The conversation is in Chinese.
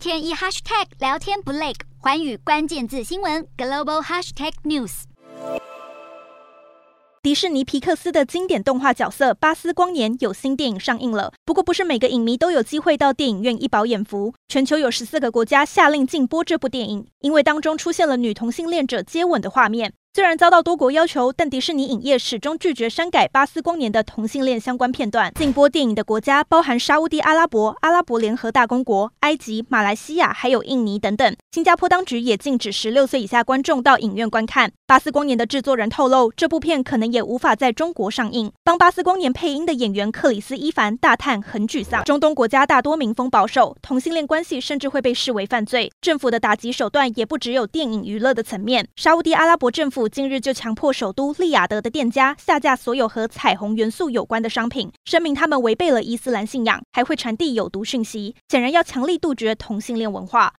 天一 hashtag 聊天不累，寰宇关键字新闻 global hashtag news。迪士尼皮克斯的经典动画角色巴斯光年有新电影上映了，不过不是每个影迷都有机会到电影院一饱眼福。全球有十四个国家下令禁播这部电影，因为当中出现了女同性恋者接吻的画面。虽然遭到多国要求，但迪士尼影业始终拒绝删改巴斯光年的同性恋相关片段。禁播电影的国家包含沙乌地阿拉伯、阿拉伯联合大公国、埃及、马来西亚，还有印尼等等。新加坡当局也禁止十六岁以下观众到影院观看。巴斯光年的制作人透露，这部片可能也无法在中国上映。帮巴斯光年配音的演员克里斯·伊凡大叹很沮丧。中东国家大多民风保守，同性恋关系甚至会被视为犯罪。政府的打击手段也不只有电影娱乐的层面。沙乌地阿拉伯政府府。近日就强迫首都利雅得的店家下架所有和彩虹元素有关的商品，声明他们违背了伊斯兰信仰，还会传递有毒讯息，显然要强力杜绝同性恋文化。